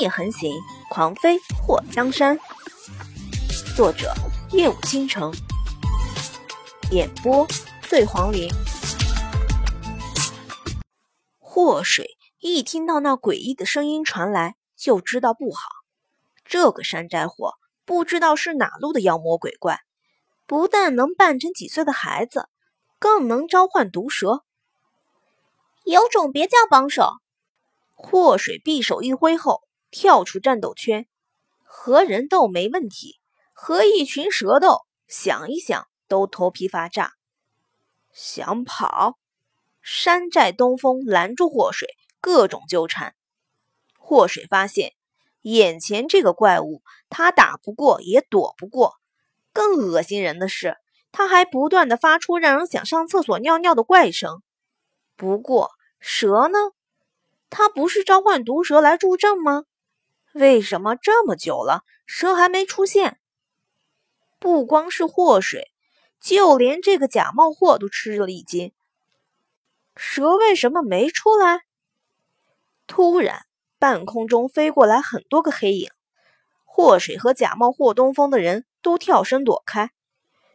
夜横行，狂飞破江山。作者：夜舞倾城，演播：醉黄林。祸水一听到那诡异的声音传来，就知道不好。这个山寨货不知道是哪路的妖魔鬼怪，不但能扮成几岁的孩子，更能召唤毒蛇。有种别叫帮手。祸水匕首一挥后，跳出战斗圈，和人斗没问题，和一群蛇斗，想一想都头皮发炸。想跑，山寨东风拦住祸水，各种纠缠。祸水发现，眼前这个怪物，他打不过也躲不过。更恶心人的是，他还不断的发出让人想上厕所尿尿的怪声。不过蛇呢？他不是召唤毒蛇来助阵吗？为什么这么久了，蛇还没出现？不光是祸水，就连这个假冒货都吃了一惊。蛇为什么没出来？突然，半空中飞过来很多个黑影，祸水和假冒霍东风的人都跳身躲开。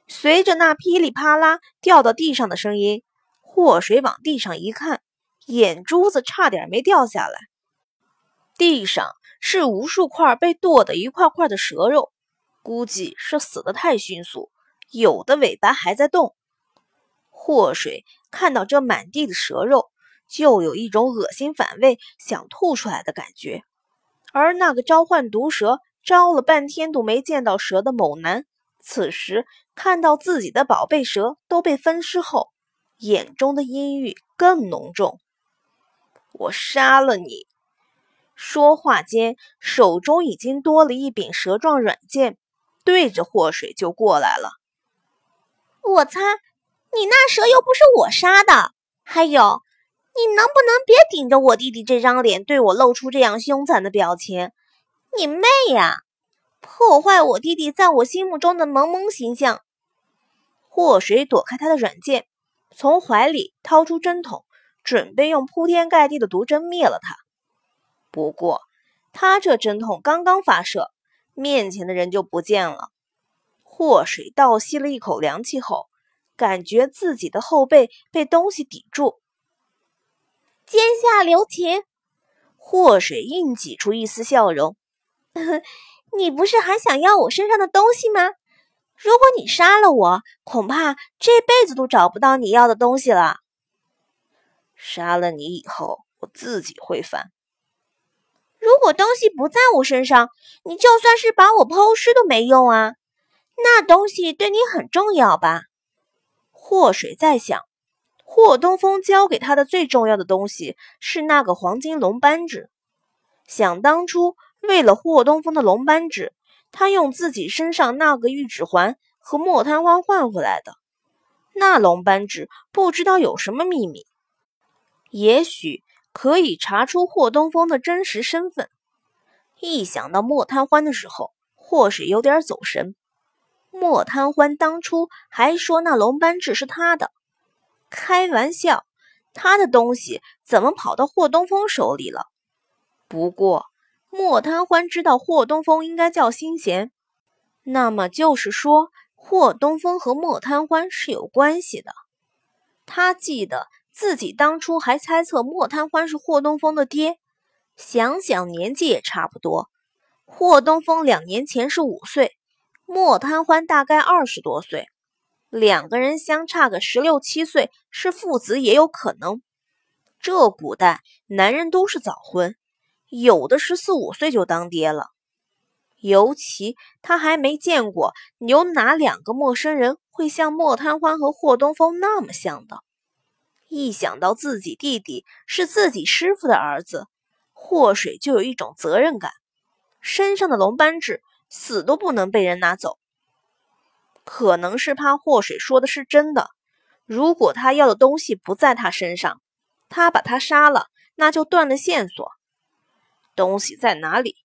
随着那噼里啪啦掉到地上的声音，祸水往地上一看。眼珠子差点没掉下来，地上是无数块被剁得一块块的蛇肉，估计是死得太迅速，有的尾巴还在动。祸水看到这满地的蛇肉，就有一种恶心反胃、想吐出来的感觉。而那个召唤毒蛇、招了半天都没见到蛇的猛男，此时看到自己的宝贝蛇都被分尸后，眼中的阴郁更浓重。我杀了你！说话间，手中已经多了一柄蛇状软剑，对着祸水就过来了。我擦！你那蛇又不是我杀的！还有，你能不能别顶着我弟弟这张脸对我露出这样凶残的表情？你妹呀！破坏我弟弟在我心目中的萌萌形象！祸水躲开他的软剑，从怀里掏出针筒。准备用铺天盖地的毒针灭了他。不过，他这针筒刚刚发射，面前的人就不见了。祸水倒吸了一口凉气后，感觉自己的后背被东西抵住。剑下留情，祸水硬挤出一丝笑容：“ 你不是还想要我身上的东西吗？如果你杀了我，恐怕这辈子都找不到你要的东西了。”杀了你以后，我自己会翻。如果东西不在我身上，你就算是把我抛尸都没用啊！那东西对你很重要吧？祸水在想，霍东风交给他的最重要的东西是那个黄金龙扳指。想当初，为了霍东风的龙扳指，他用自己身上那个玉指环和莫贪欢换回来的。那龙扳指不知道有什么秘密。也许可以查出霍东风的真实身份。一想到莫贪欢的时候，祸水有点走神。莫贪欢当初还说那龙斑痣是他的，开玩笑，他的东西怎么跑到霍东风手里了？不过莫贪欢知道霍东风应该叫心弦，那么就是说霍东风和莫贪欢是有关系的。他记得。自己当初还猜测莫贪欢是霍东风的爹，想想年纪也差不多。霍东风两年前是五岁，莫贪欢大概二十多岁，两个人相差个十六七岁，是父子也有可能。这古代男人都是早婚，有的十四五岁就当爹了。尤其他还没见过有哪两个陌生人会像莫贪欢和霍东风那么像的。一想到自己弟弟是自己师傅的儿子，祸水就有一种责任感。身上的龙斑痣死都不能被人拿走。可能是怕祸水说的是真的。如果他要的东西不在他身上，他把他杀了，那就断了线索。东西在哪里？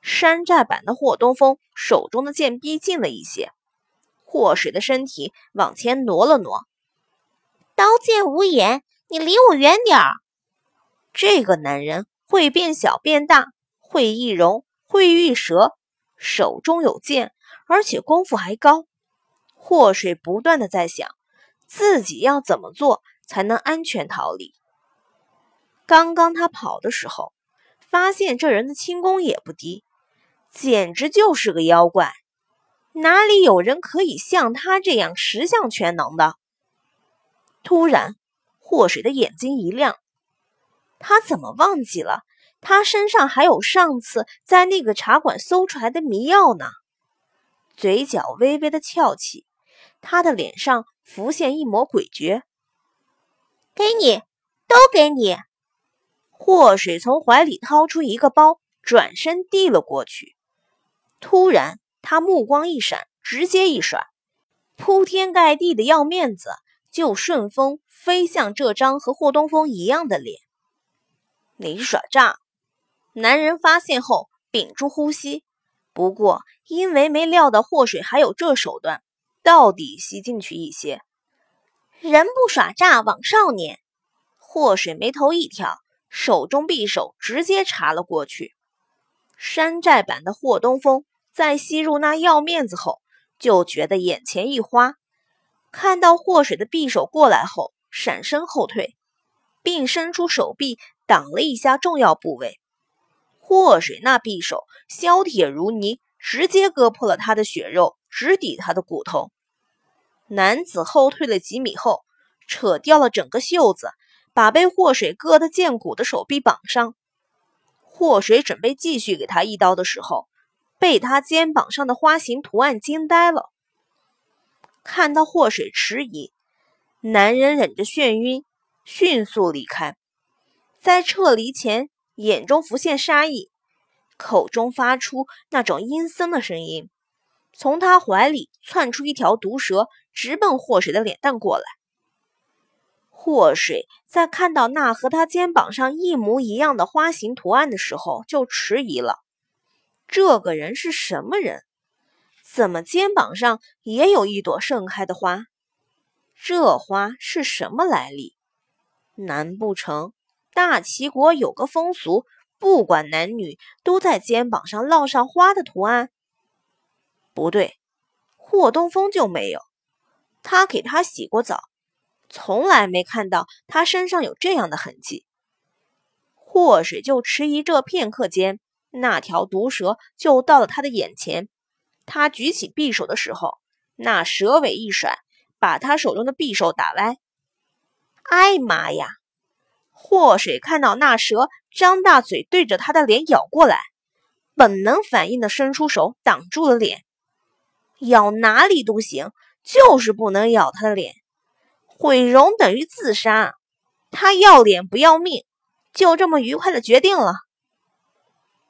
山寨版的霍东风手中的剑逼近了一些，祸水的身体往前挪了挪。刀剑无眼，你离我远点儿！这个男人会变小变大，会。易容，会御蛇，手中有剑，而且功夫还高。祸水不断的在想，自己要怎么做才能安全逃离。刚刚他跑的时候，发现这人的轻功也不低，简直就是个妖怪。哪里有人可以像他这样十项全能的？突然，祸水的眼睛一亮，他怎么忘记了？他身上还有上次在那个茶馆搜出来的迷药呢。嘴角微微的翘起，他的脸上浮现一抹诡谲。给你，都给你。祸水从怀里掏出一个包，转身递了过去。突然，他目光一闪，直接一甩，铺天盖地的要面子就顺风飞向这张和霍东风一样的脸。你耍诈！男人发现后，屏住呼吸。不过，因为没料到祸水还有这手段，到底吸进去一些。人不耍诈枉少年。祸水眉头一挑，手中匕首直接插了过去。山寨版的霍东风在吸入那药面子后，就觉得眼前一花，看到祸水的匕首过来后，闪身后退，并伸出手臂挡了一下重要部位。祸水那匕首削铁如泥，直接割破了他的血肉，直抵他的骨头。男子后退了几米后，扯掉了整个袖子，把被祸水割得见骨的手臂绑上。祸水准备继续给他一刀的时候，被他肩膀上的花形图案惊呆了。看到祸水迟疑，男人忍着眩晕，迅速离开。在撤离前。眼中浮现杀意，口中发出那种阴森的声音，从他怀里窜出一条毒蛇，直奔祸水的脸蛋过来。祸水在看到那和他肩膀上一模一样的花形图案的时候，就迟疑了：这个人是什么人？怎么肩膀上也有一朵盛开的花？这花是什么来历？难不成？大齐国有个风俗，不管男女都在肩膀上烙上花的图案。不对，霍东风就没有。他给他洗过澡，从来没看到他身上有这样的痕迹。祸水就迟疑这片刻间，那条毒蛇就到了他的眼前。他举起匕首的时候，那蛇尾一甩，把他手中的匕首打歪。哎妈呀！祸水看到那蛇张大嘴对着他的脸咬过来，本能反应的伸出手挡住了脸。咬哪里都行，就是不能咬他的脸。毁容等于自杀，他要脸不要命，就这么愉快的决定了。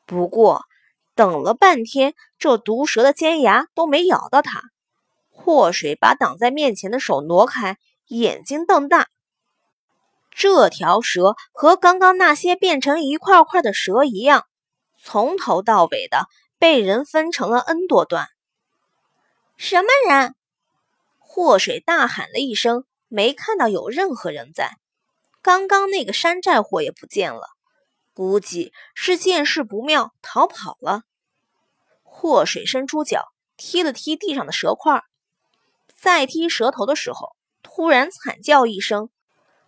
不过等了半天，这毒蛇的尖牙都没咬到他。祸水把挡在面前的手挪开，眼睛瞪大。这条蛇和刚刚那些变成一块块的蛇一样，从头到尾的被人分成了 n 多段。什么人？祸水大喊了一声，没看到有任何人在。刚刚那个山寨货也不见了，估计是见势不妙逃跑了。祸水伸出脚踢了踢地上的蛇块，在踢蛇头的时候，突然惨叫一声。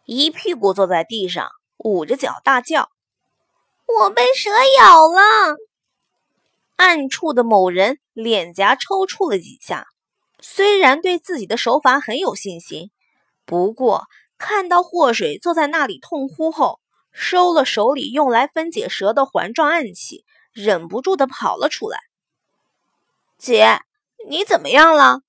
一屁股坐在地上，捂着脚大叫：“我被蛇咬了！”暗处的某人脸颊抽搐了几下，虽然对自己的手法很有信心，不过看到祸水坐在那里痛哭后，收了手里用来分解蛇的环状暗器，忍不住的跑了出来。“姐，你怎么样了？”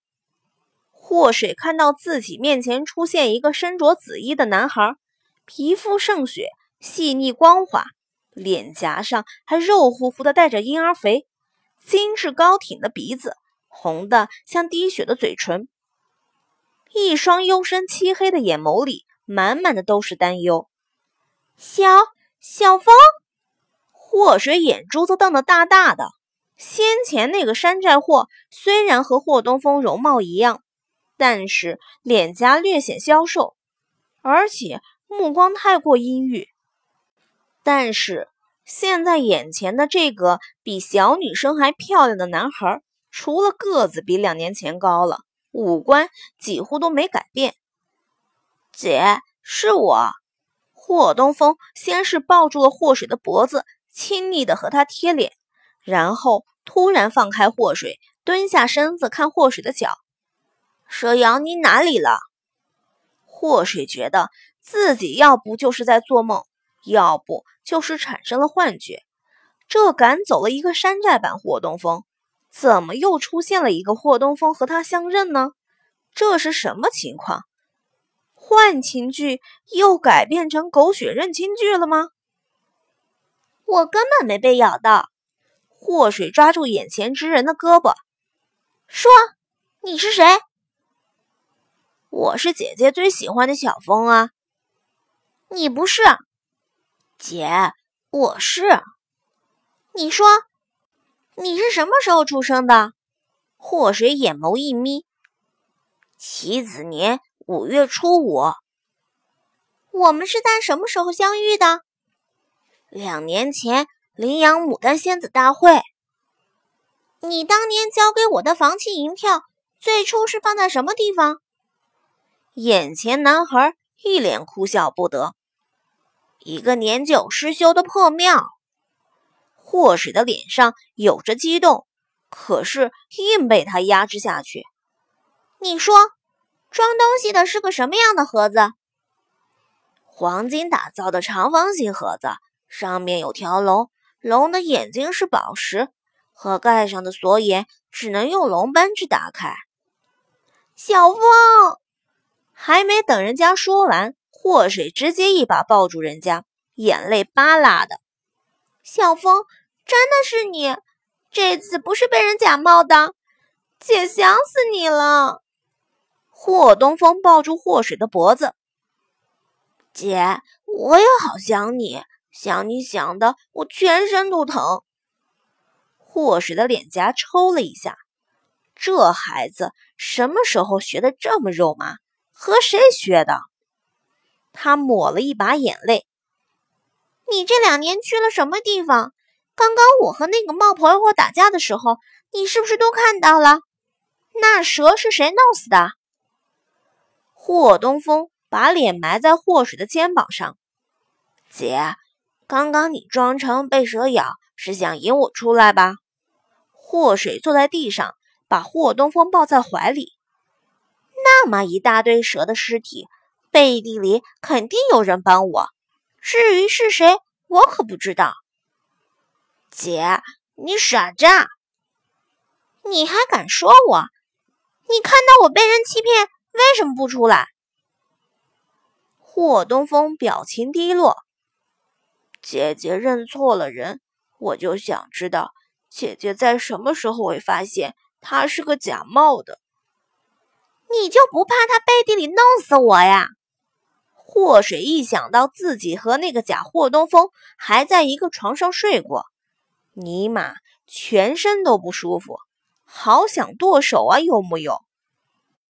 祸水看到自己面前出现一个身着紫衣的男孩，皮肤胜雪，细腻光滑，脸颊上还肉乎乎的带着婴儿肥，精致高挺的鼻子，红的像滴血的嘴唇，一双幽深漆黑的眼眸里满满的都是担忧。小小风，祸水眼珠子瞪得大大的。先前那个山寨货虽然和霍东风容貌一样。但是脸颊略显消瘦，而且目光太过阴郁。但是现在眼前的这个比小女生还漂亮的男孩，除了个子比两年前高了，五官几乎都没改变。姐，是我。霍东风先是抱住了祸水的脖子，亲昵的和他贴脸，然后突然放开祸水，蹲下身子看祸水的脚。蛇咬你哪里了？祸水觉得自己要不就是在做梦，要不就是产生了幻觉。这赶走了一个山寨版霍东风，怎么又出现了一个霍东风和他相认呢？这是什么情况？幻情剧又改变成狗血认亲剧了吗？我根本没被咬到。祸水抓住眼前之人的胳膊，说：“你是谁？”“我是姐姐最喜欢的小风啊。”“你不是。”“姐，我是。”“你说，你是什么时候出生的？”祸水眼眸一眯，棋子年。五月初五，我们是在什么时候相遇的？两年前，羚羊牡丹仙子大会。你当年交给我的房契银票，最初是放在什么地方？眼前男孩一脸哭笑不得。一个年久失修的破庙。祸水的脸上有着激动，可是硬被他压制下去。你说。装东西的是个什么样的盒子？黄金打造的长方形盒子，上面有条龙，龙的眼睛是宝石，盒盖上的锁眼只能用龙扳指打开。小风还没等人家说完，祸水直接一把抱住人家，眼泪巴拉的。小风，真的是你，这次不是被人假冒的，姐想死你了。霍东风抱住霍水的脖子，姐，我也好想你，想你想的我全身都疼。霍水的脸颊抽了一下，这孩子什么时候学的这么肉麻？和谁学的？他抹了一把眼泪。你这两年去了什么地方？刚刚我和那个冒婆婆打架的时候，你是不是都看到了？那蛇是谁弄死的？霍东风把脸埋在霍水的肩膀上，姐，刚刚你装成被蛇咬，是想引我出来吧？霍水坐在地上，把霍东风抱在怀里。那么一大堆蛇的尸体，背地里肯定有人帮我。至于是谁，我可不知道。姐，你耍诈！你还敢说我？你看到我被人欺骗？为什么不出来？霍东风表情低落。姐姐认错了人，我就想知道姐姐在什么时候会发现他是个假冒的。你就不怕他背地里弄死我呀？霍水一想到自己和那个假霍东风还在一个床上睡过，尼玛，全身都不舒服，好想剁手啊！有木有？